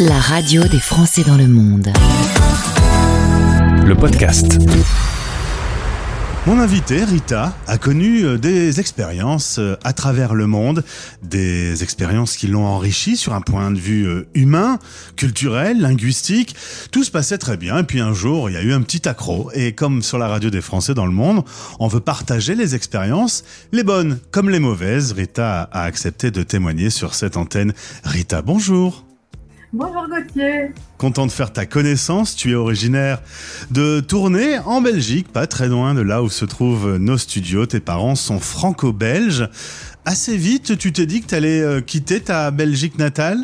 La radio des Français dans le monde. Le podcast. Mon invité, Rita, a connu euh, des expériences euh, à travers le monde, des expériences qui l'ont enrichi sur un point de vue euh, humain, culturel, linguistique. Tout se passait très bien, et puis un jour, il y a eu un petit accro, et comme sur la radio des Français dans le monde, on veut partager les expériences, les bonnes comme les mauvaises. Rita a accepté de témoigner sur cette antenne. Rita, bonjour. Bonjour Gauthier. Content de faire ta connaissance. Tu es originaire de Tournai, en Belgique, pas très loin de là où se trouvent nos studios. Tes parents sont franco-belges. Assez vite, tu t'es dit que tu allais euh, quitter ta Belgique natale?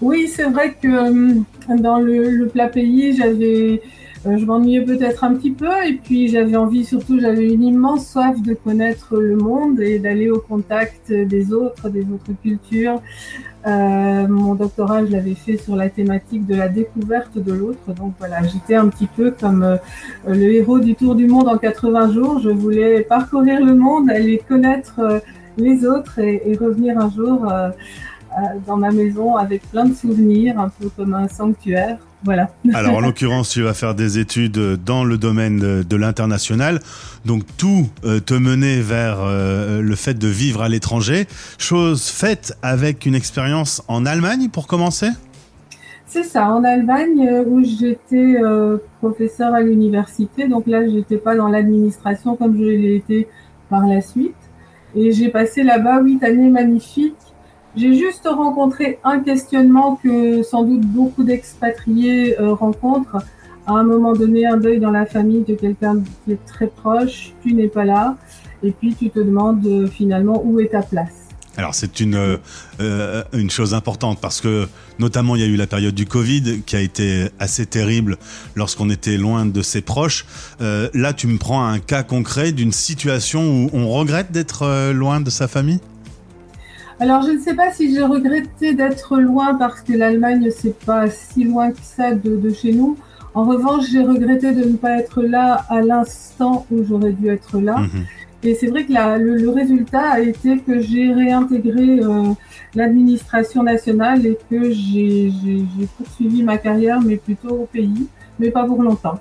Oui, c'est vrai que euh, dans le, plat pays, j'avais, euh, je m'ennuyais peut-être un petit peu et puis j'avais envie, surtout, j'avais une immense soif de connaître le monde et d'aller au contact des autres, des autres cultures. Euh, mon doctorat, je l'avais fait sur la thématique de la découverte de l'autre. Donc voilà, j'étais un petit peu comme euh, le héros du Tour du monde en 80 jours. Je voulais parcourir le monde, aller connaître euh, les autres et, et, revenir un jour dans ma maison avec plein de souvenirs, un peu comme un sanctuaire. Voilà. Alors en l'occurrence, tu vas faire des études dans le domaine de, l'international. Donc tout euh, te menait vers euh, le fait de vivre à l'étranger. Chose faite avec une expérience en Allemagne pour commencer? C'est ça, en Allemagne euh, où j'étais professeur à l'université. Donc là, j'étais pas dans l'administration comme je l'ai été par la suite. Et j'ai passé là-bas huit années magnifiques j'ai juste rencontré un questionnement que sans doute beaucoup d'expatriés euh, rencontrent. À un moment donné, un deuil dans la famille de quelqu'un qui est très proche, tu n'es pas là, et puis tu te demandes euh, finalement où est ta place. Alors c'est une euh, une chose importante parce que notamment il y a eu la période du Covid qui a été assez terrible lorsqu'on était loin de ses proches. là tu me prends un cas concret d'une situation où on regrette d'être loin de sa famille? Alors, je ne sais pas si j'ai regretté d'être loin parce que l'Allemagne, c'est pas si loin que ça de, chez nous. En revanche, j'ai regretté de ne pas être là à l'instant où j'aurais dû être là. Mhm. Et c'est vrai que le, résultat a été que j'ai réintégré euh, l'administration nationale et que j'ai poursuivi ma carrière, mais plutôt au pays, mais pas pour longtemps.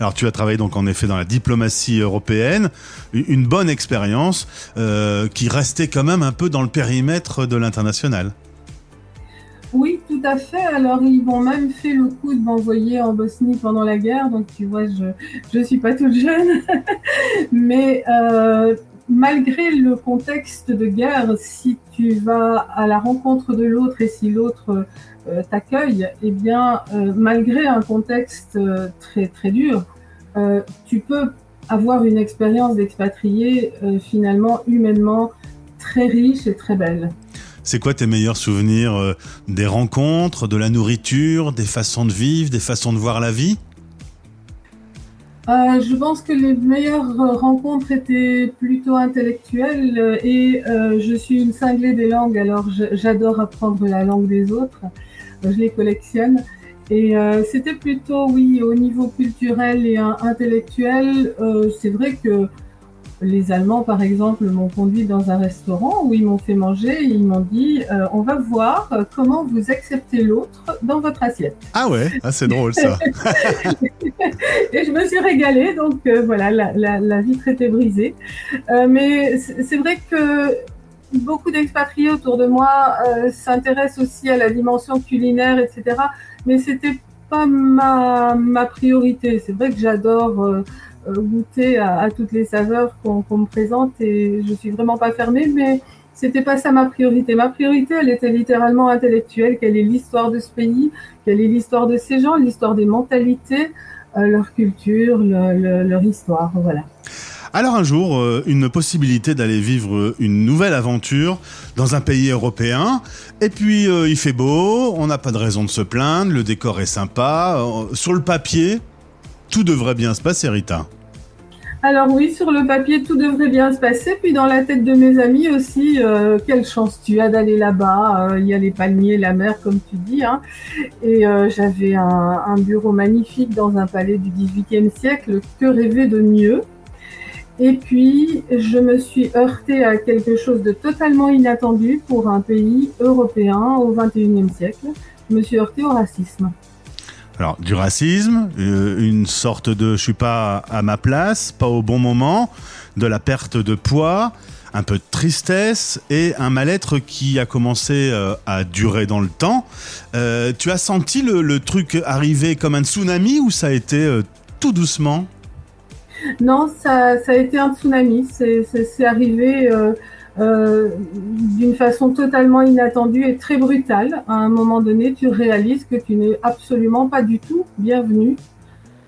Alors tu as travaillé donc en effet dans la diplomatie européenne, une bonne expérience euh, qui restait quand même un peu dans le périmètre de l'international. Oui, tout à fait. Alors, ils m'ont même fait le coup de m'envoyer en Bosnie pendant la guerre. Donc, tu vois, je ne suis pas toute jeune. Mais euh, malgré le contexte de guerre, si tu vas à la rencontre de l'autre et si l'autre euh, t'accueille, eh bien, euh, malgré un contexte euh, très très dur, tu peux avoir une expérience d'expatrié finalement humainement très riche et très belle. C'est quoi tes meilleurs souvenirs des rencontres, de la nourriture, des façons de vivre, des façons de voir la vie? Je pense que les meilleures rencontres étaient plutôt intellectuelles et je suis une cinglée des langues, alors j'adore apprendre la langue des autres je les collectionne. Et euh, c'était plutôt, oui, au niveau culturel et intellectuel, euh, c'est vrai que les Allemands, par exemple, m'ont conduit dans un restaurant où ils m'ont fait manger et ils m'ont dit euh, on va voir comment vous acceptez l'autre dans votre assiette. Ah ouais, ah, c'est drôle ça. et je me suis régalée, donc voilà, la, la, la, vitre était brisée. mais c'est vrai que beaucoup d'expatriés autour de moi euh, s'intéressent aussi à la dimension culinaire, etc. Mais c'était pas ma, ma priorité. C'est vrai que j'adore euh, euh, goûter à, toutes les saveurs qu'on me présente et je suis vraiment pas fermée, mais c'était pas ça ma priorité. Ma priorité, elle était littéralement intellectuelle. Quelle est l'histoire de ce pays Quelle est l'histoire de ces gens L'histoire des mentalités, leur culture, leur histoire. Voilà. Alors un jour, euh, une possibilité d'aller vivre une nouvelle aventure dans un pays européen. Et puis euh, il fait beau, on n'a pas de raison de se plaindre, le décor est sympa. Euh, sur le papier, tout devrait bien se passer, Rita. Alors oui, sur le papier, tout devrait bien se passer. Puis dans la tête de mes amis aussi, quelle chance tu as d'aller là-bas. Il y a les palmiers, la mer, comme tu dis. Hein. Et j'avais un, un, bureau magnifique dans un palais du XVIIIe siècle. Que rêver de mieux? Et puis, je me suis heurtée à quelque chose de totalement inattendu pour un pays européen au XXIe siècle. Je me suis heurtée au racisme. Alors, du racisme, euh, une sorte de je suis pas à ma place, pas au bon moment, de la perte de poids, un peu de tristesse et un mal-être qui a commencé euh, à durer dans le temps. Euh, tu as senti le, truc arriver comme un tsunami ou ça a été tout doucement? Non, ça, a été un tsunami. C'est arrivé d'une façon totalement inattendue et très brutale. À un moment donné, tu réalises que tu n'es absolument pas du tout bienvenu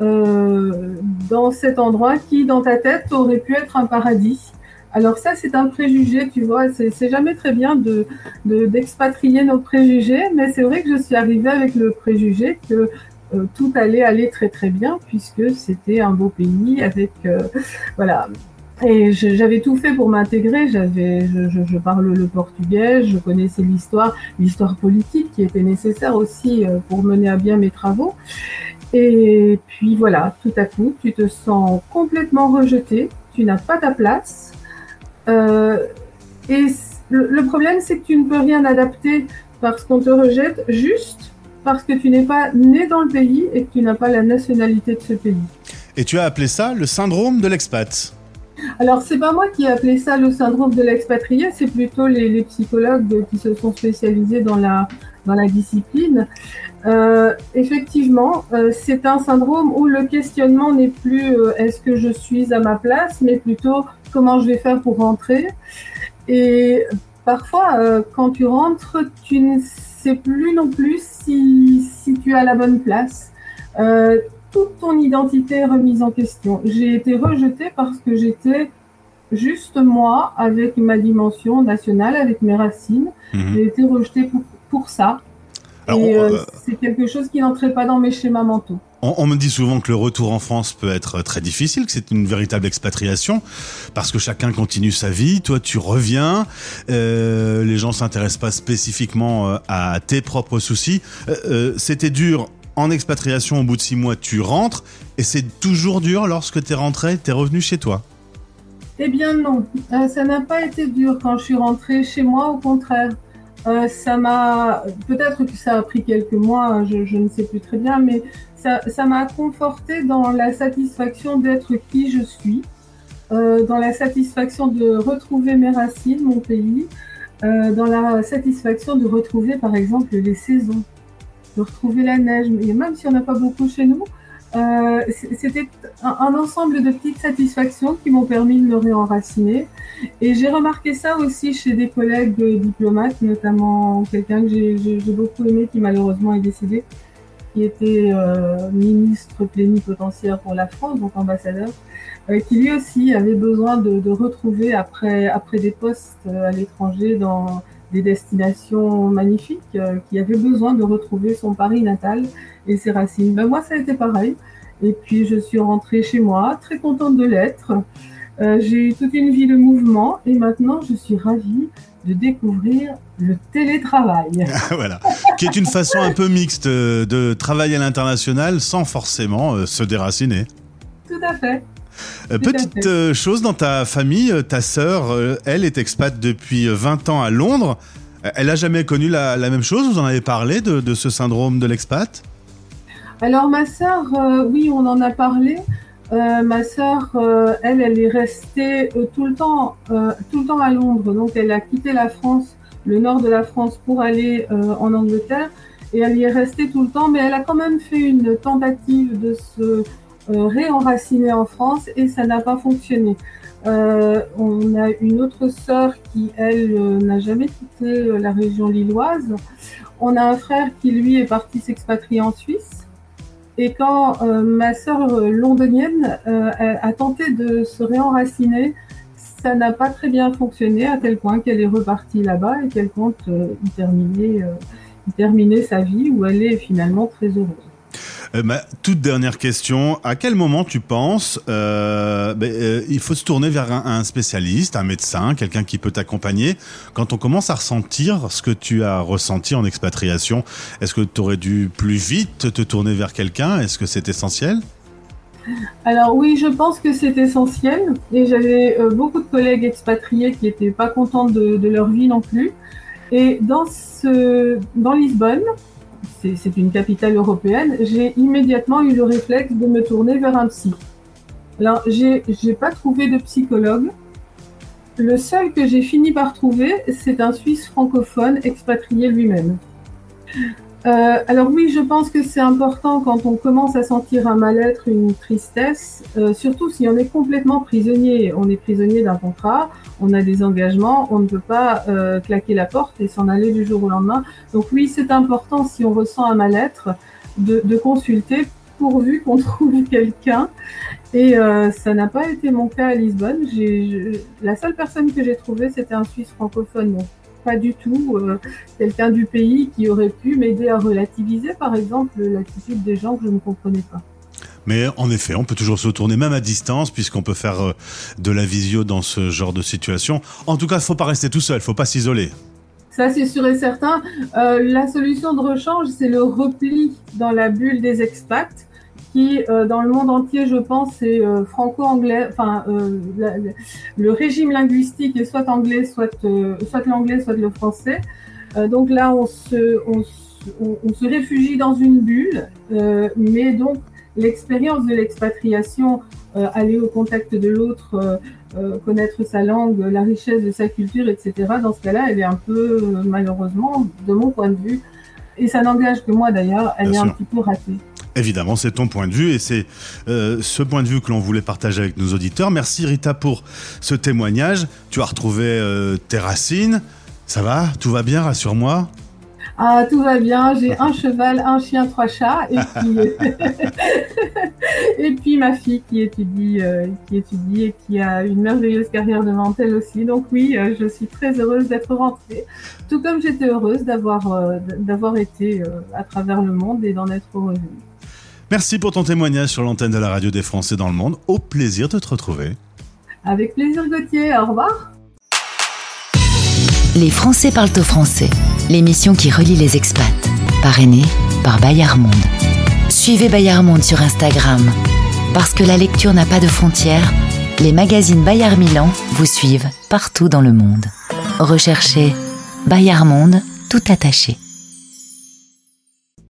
euh, dans cet endroit qui, dans ta tête, aurait pu être un paradis. Alors ça, c'est un préjugé, tu vois. C'est jamais très bien de d'expatrier nos préjugés, mais c'est vrai que je suis arrivée avec le préjugé que euh, tout allait aller très très bien puisque c'était un beau pays avec voilà et j'avais tout fait pour m'intégrer. J'avais, je, parle le portugais, je connaissais l'histoire, l'histoire politique qui était nécessaire aussi euh, pour mener à bien mes travaux. Et puis voilà, tout à coup, tu te sens complètement rejeté, tu n'as pas ta place. Euh, et le problème, c'est que tu ne peux rien adapter parce qu'on te rejette juste parce que tu n'es pas né dans le pays et que tu n'as pas la nationalité de ce pays. Et tu as appelé ça le syndrome de l'expat. Alors, c'est pas moi qui ai appelé ça le syndrome de l'expatrié, c'est plutôt les, psychologues qui se sont spécialisés dans la, discipline. Euh, effectivement, euh, c'est un syndrome où le questionnement n'est plus euh, est-ce que je suis à ma place, mais plutôt comment je vais faire pour rentrer. Et parfois, quand tu rentres, tu ne sais plus non plus si, tu as la bonne place toute ton identité est remise en question. J'ai été rejetée parce que j'étais juste moi avec ma dimension nationale, avec mes racines. Mhm. J'ai été rejetée pour, pour ça. et euh, euh, c'est quelque chose qui n'entrait pas dans mes schémas mentaux. On, me dit souvent que le retour en France peut être très difficile, que c'est une véritable expatriation, parce que chacun continue sa vie. Toi, tu reviens, euh, les gens s'intéressent pas spécifiquement à tes propres soucis. C'était dur en expatriation, au bout de six mois, tu rentres et c'est toujours dur lorsque tu es rentré, tu es revenu chez toi. Eh bien non, euh, ça n'a pas été dur quand je suis rentrée chez moi, au contraire. Euh, ça m'a, peut-être que ça a pris quelques mois, hein, je, ne sais plus très bien, mais ça m'a conforté dans la satisfaction d'être qui je suis, euh, dans la satisfaction de retrouver mes racines, mon pays, dans la satisfaction de retrouver par exemple les saisons retrouver la neige, et même si on n'a pas beaucoup chez nous, euh, c'était un, ensemble de petites satisfactions qui m'ont permis de me réenraciner. Et j'ai remarqué ça aussi chez des collègues diplomates, notamment quelqu'un que j'ai beaucoup aimé qui malheureusement est décédé, qui était euh, ministre plénipotentiaire pour la France, donc ambassadeur, euh, qui lui aussi avait besoin de, de retrouver après, après des postes à l'étranger dans des destinations magnifiques, euh, qui avait besoin de retrouver son Paris natal et ses racines. Ben moi, ça a été pareil. Et puis, je suis rentrée chez moi, très contente de l'être. Euh, j'ai eu toute une vie de mouvement et maintenant, je suis ravie de découvrir le télétravail. voilà, qui est une façon un peu mixte euh, de travailler à l'international sans forcément se déraciner. Tout à fait. Euh, petite euh, chose dans ta famille, euh, ta sœur, elle est expat depuis 20 ans à Londres. Elle a jamais connu la, même chose? Vous en avez parlé de, ce syndrome de l'expat? Alors ma sœur, oui, on en a parlé. ma sœur, elle, elle est restée tout le temps, tout le temps à Londres. Donc elle a quitté la France, le nord de la France, pour aller en Angleterre. Et elle y est restée tout le temps, mais elle a quand même fait une tentative de se euh, réenraciné en France et ça n'a pas fonctionné. Euh, on a une autre sœur qui, elle, euh, n'a jamais quitté la région lilloise. On a un frère qui, lui, est parti s'expatrier en Suisse. Et quand ma sœur londonienne a tenté de se réenraciner, ça n'a pas très bien fonctionné, à tel point qu'elle est repartie là-bas et qu'elle compte y terminer, y terminer sa vie, où elle est finalement très heureuse. Euh, toute dernière question, à quel moment tu penses euh, ben, euh, il faut se tourner vers un, spécialiste, un médecin, quelqu'un qui peut t'accompagner? Quand on commence à ressentir ce que tu as ressenti en expatriation Est-ce que tu aurais dû plus vite te tourner vers quelqu'un? Est-ce que c'est essentiel? Alors oui, je pense que c'est essentiel. Et j'avais beaucoup de collègues expatriés qui n'étaient pas contents de, leur vie non plus. Et dans Lisbonne, c'est une capitale européenne, j'ai immédiatement eu le réflexe de me tourner vers un psy. Alors, j'ai pas trouvé de psychologue. Le seul que j'ai fini par trouver, c'est un Suisse francophone expatrié lui-même. Euh, alors oui, je pense que c'est important quand on commence à sentir un mal-être, une tristesse, euh, surtout si on est complètement prisonnier. On est prisonnier d'un contrat, on a des engagements, on ne peut pas euh, claquer la porte et s'en aller du jour au lendemain. Donc oui, c'est important si on ressent un mal-être de, de, consulter pourvu qu'on trouve quelqu'un. Et ça n'a pas été mon cas à Lisbonne. la seule personne que j'ai trouvée, c'était un Suisse francophone pas du tout euh, quelqu'un du pays qui aurait pu m'aider à relativiser, par exemple, l'attitude des gens que je ne comprenais pas. Mais en effet, on peut toujours se tourner même à distance puisqu'on peut faire euh, de la visio dans ce genre de situation. En tout cas, il ne faut pas rester tout seul, il ne faut pas s'isoler. Ça, c'est sûr et certain. Euh, la solution de rechange, c'est le repli dans la bulle des expats qui, euh, dans le monde entier, je pense, c'est euh, franco-anglais, enfin, euh, le régime linguistique est soit anglais, soit, soit l'anglais, soit le français. donc là, on se, on, on, se réfugie dans une bulle, mais donc l'expérience de l'expatriation, aller au contact de l'autre, connaître sa langue, la richesse de sa culture, etc., dans ce cas-là, elle est un peu, malheureusement, de mon point de vue, et ça n'engage que moi d'ailleurs, elle est un petit peu ratée. Évidemment, c'est ton point de vue et c'est euh, ce point de vue que l'on voulait partager avec nos auditeurs. Merci Rita pour ce témoignage. Tu as retrouvé euh, tes racines. Ça va? Tout va bien? Rassure-moi. Ah, tout va bien. J'ai un cheval, un chien, trois chats. Et puis, et puis ma fille qui étudie, euh, qui étudie et qui a une merveilleuse carrière devant elle aussi. Donc oui, je suis très heureuse d'être rentrée. Tout comme j'étais heureuse d'avoir d'avoir été à travers le monde et d'en être heureuse. Merci pour ton témoignage sur l'antenne de la radio des Français dans le monde. Au plaisir de te retrouver. Avec plaisir Gauthier, au revoir. Les Français parlent au français, l'émission qui relie les expats, parrainée par Bayard Monde. Suivez Bayard Monde sur Instagram. Parce que la lecture n'a pas de frontières, les magazines Bayard Milan vous suivent partout dans le monde. Recherchez Bayard Monde tout attaché.